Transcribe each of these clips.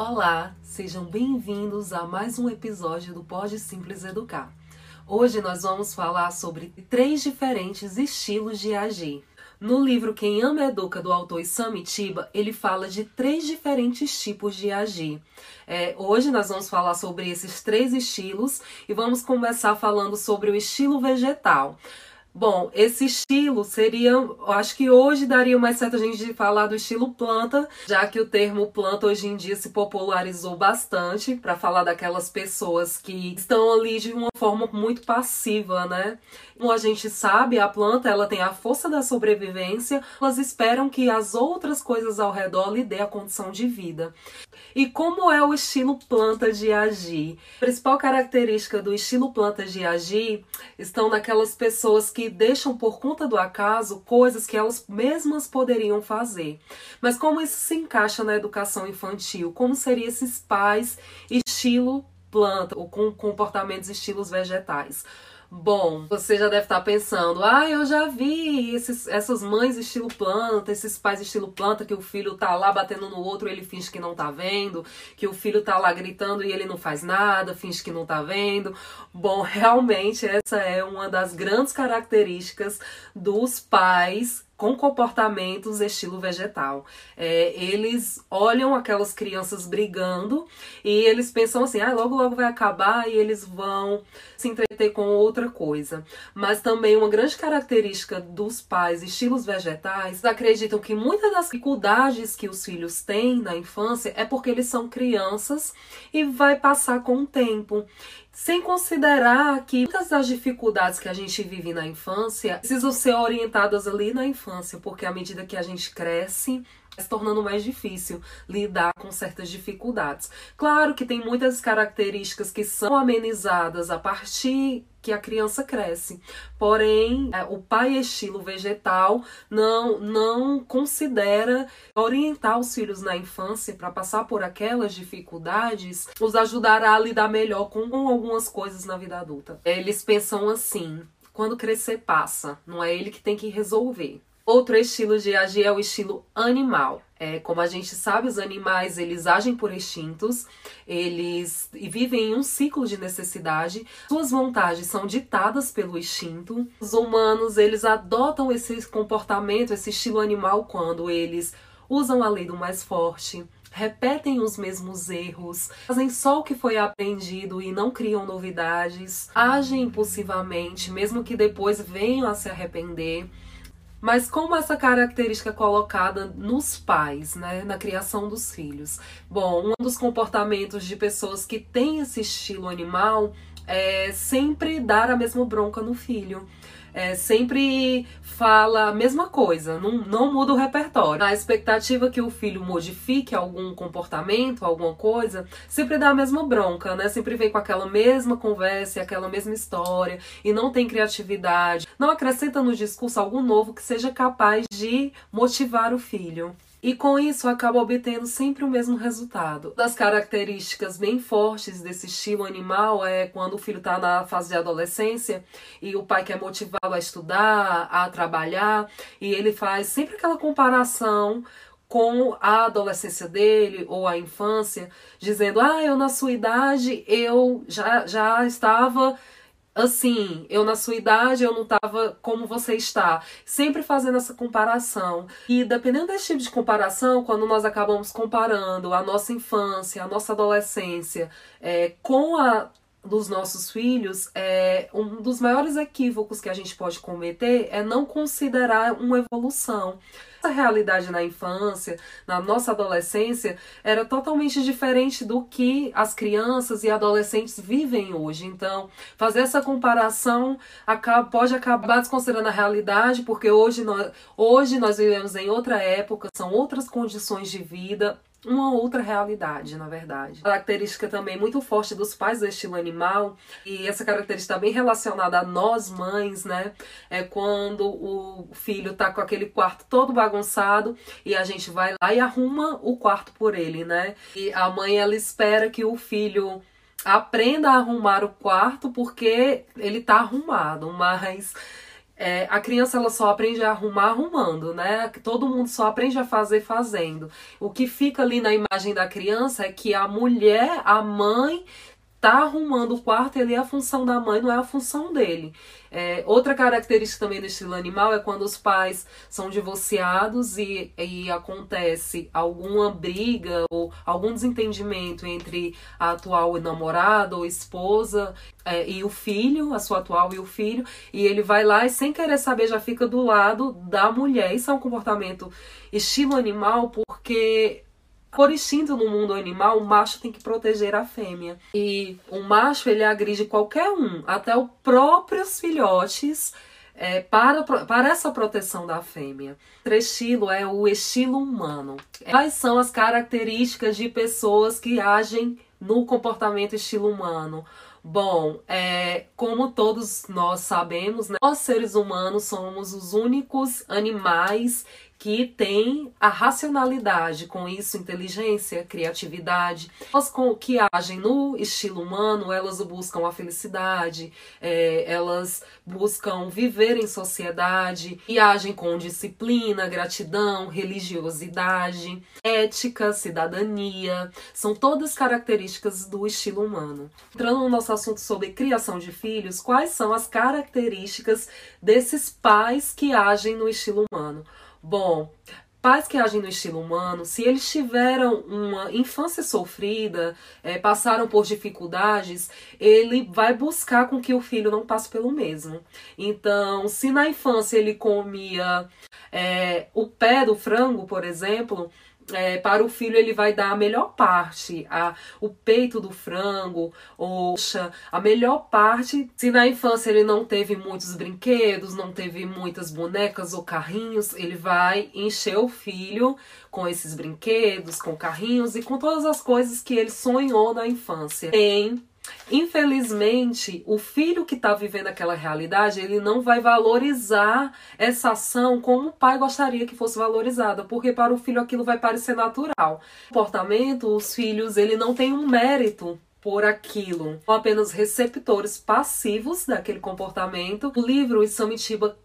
Olá, sejam bem-vindos a mais um episódio do Pode Simples Educar. Hoje nós vamos falar sobre três diferentes estilos de agir. No livro Quem Ama Educa, do autor Isami Tiba, ele fala de três diferentes tipos de agir. É, hoje nós vamos falar sobre esses três estilos e vamos começar falando sobre o estilo vegetal. Bom, esse estilo seria, acho que hoje daria mais certo a gente falar do estilo planta, já que o termo planta hoje em dia se popularizou bastante para falar daquelas pessoas que estão ali de uma forma muito passiva, né? Como a gente sabe, a planta ela tem a força da sobrevivência, elas esperam que as outras coisas ao redor lhe dê a condição de vida. E como é o estilo planta de agir? A principal característica do estilo planta de agir estão naquelas pessoas que deixam por conta do acaso coisas que elas mesmas poderiam fazer. Mas como isso se encaixa na educação infantil? Como seriam esses pais estilo planta ou com comportamentos estilos vegetais? Bom, você já deve estar pensando, ah, eu já vi esses, essas mães estilo planta, esses pais estilo planta, que o filho tá lá batendo no outro, ele finge que não tá vendo, que o filho tá lá gritando e ele não faz nada, finge que não tá vendo. Bom, realmente essa é uma das grandes características dos pais com comportamentos estilo vegetal. É, eles olham aquelas crianças brigando e eles pensam assim, ah, logo logo vai acabar e eles vão se entreter com outra coisa. Mas também uma grande característica dos pais estilos vegetais acreditam que muitas das dificuldades que os filhos têm na infância é porque eles são crianças e vai passar com o tempo. Sem considerar que muitas das dificuldades que a gente vive na infância precisam ser orientadas ali na infância, porque à medida que a gente cresce, se tornando mais difícil lidar com certas dificuldades. Claro que tem muitas características que são amenizadas a partir que a criança cresce. Porém, é, o pai estilo vegetal não não considera orientar os filhos na infância para passar por aquelas dificuldades, os ajudará a lidar melhor com, com algumas coisas na vida adulta. Eles pensam assim: quando crescer passa, não é ele que tem que resolver. Outro estilo de agir é o estilo animal. É, como a gente sabe, os animais eles agem por instintos, eles vivem em um ciclo de necessidade. Suas vontades são ditadas pelo instinto. Os humanos eles adotam esse comportamento, esse estilo animal quando eles usam a lei do mais forte, repetem os mesmos erros, fazem só o que foi aprendido e não criam novidades, agem impulsivamente, mesmo que depois venham a se arrepender. Mas como essa característica é colocada nos pais, né, na criação dos filhos? Bom, um dos comportamentos de pessoas que têm esse estilo animal é sempre dar a mesma bronca no filho é, sempre fala a mesma coisa, não, não muda o repertório. A expectativa que o filho modifique algum comportamento, alguma coisa, sempre dá a mesma bronca, né? Sempre vem com aquela mesma conversa e aquela mesma história e não tem criatividade, não acrescenta no discurso algo novo que seja capaz de motivar o filho. E com isso acaba obtendo sempre o mesmo resultado. Das características bem fortes desse estilo animal é quando o filho está na fase de adolescência e o pai quer motivá-lo a estudar, a trabalhar, e ele faz sempre aquela comparação com a adolescência dele ou a infância, dizendo: "Ah, eu na sua idade eu já já estava assim, eu na sua idade eu não estava como você está. Sempre fazendo essa comparação. E dependendo desse tipo de comparação, quando nós acabamos comparando a nossa infância, a nossa adolescência é, com a dos nossos filhos, é, um dos maiores equívocos que a gente pode cometer é não considerar uma evolução. Essa realidade na infância, na nossa adolescência, era totalmente diferente do que as crianças e adolescentes vivem hoje. Então, fazer essa comparação acaba, pode acabar desconsiderando a realidade, porque hoje nós, hoje nós vivemos em outra época, são outras condições de vida, uma outra realidade, na verdade. Característica também muito forte dos pais do estilo animal, e essa característica está bem relacionada a nós mães, né? É quando o filho tá com aquele quarto todo bagunçado e a gente vai lá e arruma o quarto por ele, né? E a mãe ela espera que o filho aprenda a arrumar o quarto porque ele tá arrumado, mas é, a criança ela só aprende a arrumar arrumando, né? Todo mundo só aprende a fazer fazendo. O que fica ali na imagem da criança é que a mulher, a mãe, tá arrumando o quarto, ele é a função da mãe, não é a função dele. É, outra característica também do estilo animal é quando os pais são divorciados e, e acontece alguma briga ou algum desentendimento entre a atual namorada ou esposa é, e o filho, a sua atual e o filho, e ele vai lá e sem querer saber já fica do lado da mulher. Isso é um comportamento estilo animal porque por instinto no mundo animal, o macho tem que proteger a fêmea. E o macho ele agride qualquer um, até os próprios filhotes, é, para, para essa proteção da fêmea. O estilo é o estilo humano. Quais são as características de pessoas que agem no comportamento estilo humano? Bom, é, como todos nós sabemos, né, nós seres humanos somos os únicos animais que têm a racionalidade, com isso inteligência, criatividade. As que agem no estilo humano, elas buscam a felicidade, é, elas buscam viver em sociedade e agem com disciplina, gratidão, religiosidade, ética, cidadania. São todas características do estilo humano. Entrando no nosso assunto sobre criação de filhos, quais são as características desses pais que agem no estilo humano? Bom, pais que agem no estilo humano, se eles tiveram uma infância sofrida, é, passaram por dificuldades, ele vai buscar com que o filho não passe pelo mesmo. Então, se na infância ele comia é, o pé do frango, por exemplo, é, para o filho ele vai dar a melhor parte, a, o peito do frango, ou a melhor parte. Se na infância ele não teve muitos brinquedos, não teve muitas bonecas ou carrinhos, ele vai encher o filho com esses brinquedos, com carrinhos e com todas as coisas que ele sonhou na infância. Tem Infelizmente, o filho que está vivendo aquela realidade, ele não vai valorizar essa ação como o pai gostaria que fosse valorizada, porque para o filho aquilo vai parecer natural. O comportamento, os filhos, ele não tem um mérito por aquilo, são apenas receptores passivos daquele comportamento. O livro Isamitiba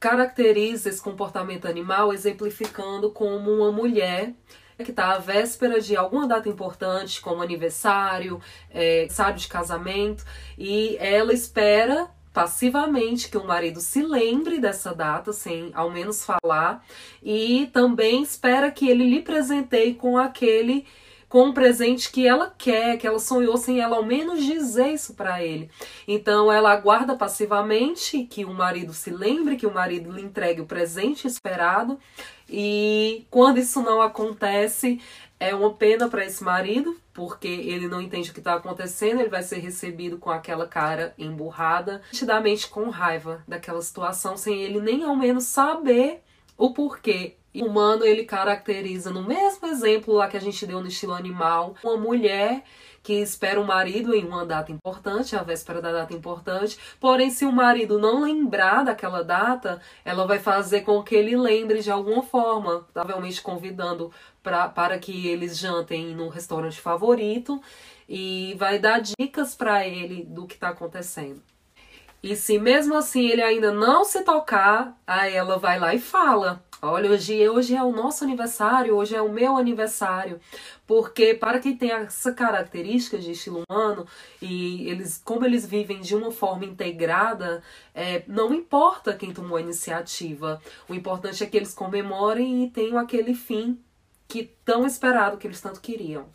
caracteriza esse comportamento animal exemplificando como uma mulher que está à véspera de alguma data importante, como aniversário, é, de casamento, e ela espera passivamente que o marido se lembre dessa data, sem ao menos falar, e também espera que ele lhe presenteie com aquele com um presente que ela quer, que ela sonhou, sem ela ao menos dizer isso para ele. Então ela aguarda passivamente que o marido se lembre, que o marido lhe entregue o presente esperado, e quando isso não acontece, é uma pena para esse marido, porque ele não entende o que está acontecendo, ele vai ser recebido com aquela cara emburrada, nitidamente com raiva daquela situação, sem ele nem ao menos saber o porquê o humano ele caracteriza no mesmo exemplo lá que a gente deu no estilo animal, uma mulher que espera o marido em uma data importante, a véspera da data importante. Porém, se o marido não lembrar daquela data, ela vai fazer com que ele lembre de alguma forma, provavelmente convidando pra, para que eles jantem no restaurante favorito e vai dar dicas para ele do que está acontecendo. E se mesmo assim ele ainda não se tocar, aí ela vai lá e fala: Olha, hoje, hoje é o nosso aniversário, hoje é o meu aniversário. Porque para quem tem essa característica de estilo humano e eles, como eles vivem de uma forma integrada, é, não importa quem tomou a iniciativa. O importante é que eles comemorem e tenham aquele fim que tão esperado que eles tanto queriam.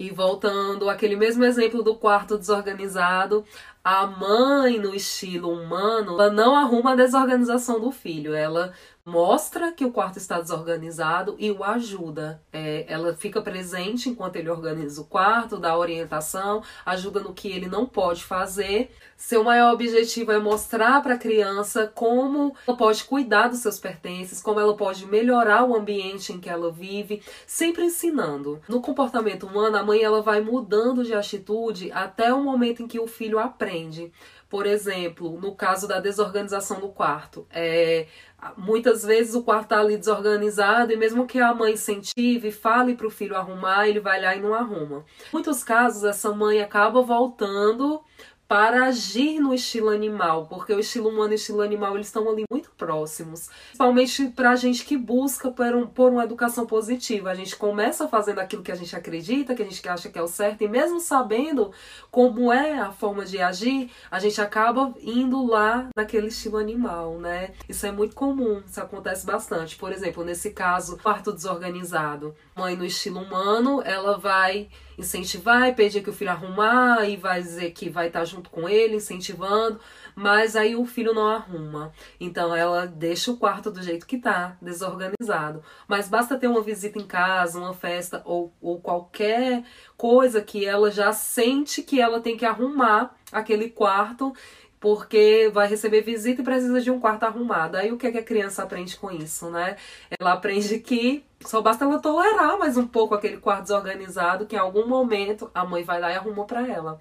E voltando aquele mesmo exemplo do quarto desorganizado, a mãe no estilo humano, ela não arruma a desorganização do filho, ela mostra que o quarto está desorganizado e o ajuda. É, ela fica presente enquanto ele organiza o quarto, dá orientação, ajuda no que ele não pode fazer. Seu maior objetivo é mostrar para a criança como ela pode cuidar dos seus pertences, como ela pode melhorar o ambiente em que ela vive, sempre ensinando. No comportamento humano, a mãe ela vai mudando de atitude até o momento em que o filho aprende. Por exemplo, no caso da desorganização do quarto, é, muitas vezes o quarto está ali desorganizado e mesmo que a mãe incentive e fale para o filho arrumar, ele vai lá e não arruma. Em muitos casos, essa mãe acaba voltando para agir no estilo animal, porque o estilo humano e o estilo animal eles estão ali muito próximos, principalmente para a gente que busca por, um, por uma educação positiva. A gente começa fazendo aquilo que a gente acredita, que a gente acha que é o certo, e mesmo sabendo como é a forma de agir, a gente acaba indo lá naquele estilo animal, né? Isso é muito comum, isso acontece bastante. Por exemplo, nesse caso, quarto desorganizado. Mãe no estilo humano, ela vai incentivar e pedir que o filho arrumar e vai dizer que vai estar junto com ele, incentivando, mas aí o filho não arruma. Então ela deixa o quarto do jeito que tá, desorganizado. Mas basta ter uma visita em casa, uma festa ou, ou qualquer coisa que ela já sente que ela tem que arrumar aquele quarto porque vai receber visita e precisa de um quarto arrumado. Aí o que, é que a criança aprende com isso, né? Ela aprende que só basta ela tolerar mais um pouco aquele quarto desorganizado, que em algum momento a mãe vai lá e arruma para ela.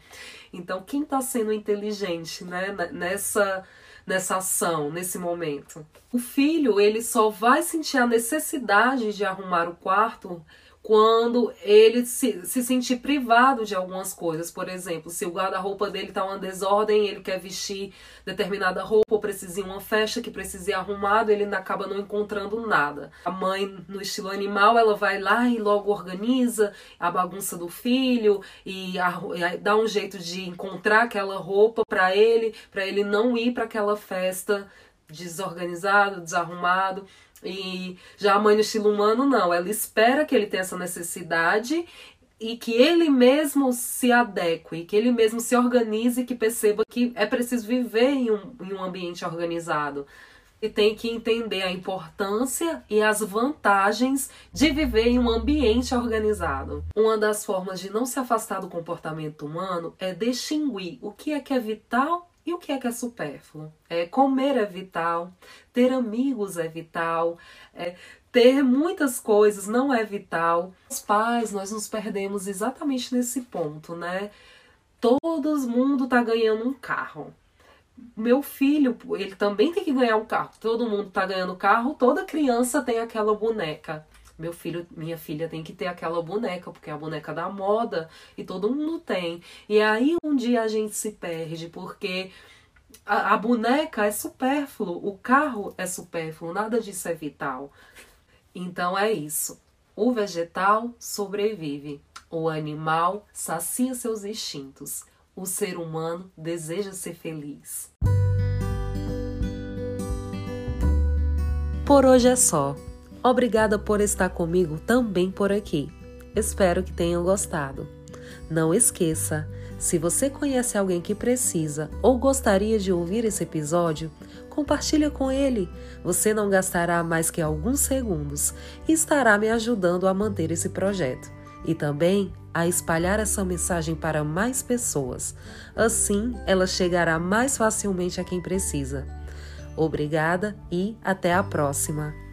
Então, quem está sendo inteligente, né, nessa nessa ação, nesse momento? O filho, ele só vai sentir a necessidade de arrumar o quarto quando ele se, se sentir privado de algumas coisas. Por exemplo, se o guarda-roupa dele está uma desordem, ele quer vestir determinada roupa, ou precisa ir uma festa que precisa ir arrumado, ele acaba não encontrando nada. A mãe, no estilo animal, ela vai lá e logo organiza a bagunça do filho e, a, e dá um jeito de encontrar aquela roupa para ele, para ele não ir para aquela festa desorganizado, desarrumado. E já a mãe no estilo humano, não. Ela espera que ele tenha essa necessidade e que ele mesmo se adeque, que ele mesmo se organize, que perceba que é preciso viver em um, em um ambiente organizado. E tem que entender a importância e as vantagens de viver em um ambiente organizado. Uma das formas de não se afastar do comportamento humano é distinguir o que é que é vital e o que é que é supérfluo? É, comer é vital, ter amigos é vital, é, ter muitas coisas não é vital. Os pais, nós nos perdemos exatamente nesse ponto, né? Todo mundo tá ganhando um carro. Meu filho, ele também tem que ganhar um carro. Todo mundo tá ganhando carro, toda criança tem aquela boneca meu filho, minha filha tem que ter aquela boneca, porque é a boneca da moda e todo mundo tem. E aí um dia a gente se perde, porque a, a boneca é supérfluo, o carro é supérfluo, nada disso é vital. Então é isso. O vegetal sobrevive, o animal sacia seus instintos, o ser humano deseja ser feliz. Por hoje é só. Obrigada por estar comigo também por aqui. Espero que tenham gostado. Não esqueça, se você conhece alguém que precisa ou gostaria de ouvir esse episódio, compartilha com ele. Você não gastará mais que alguns segundos e estará me ajudando a manter esse projeto e também a espalhar essa mensagem para mais pessoas. Assim, ela chegará mais facilmente a quem precisa. Obrigada e até a próxima!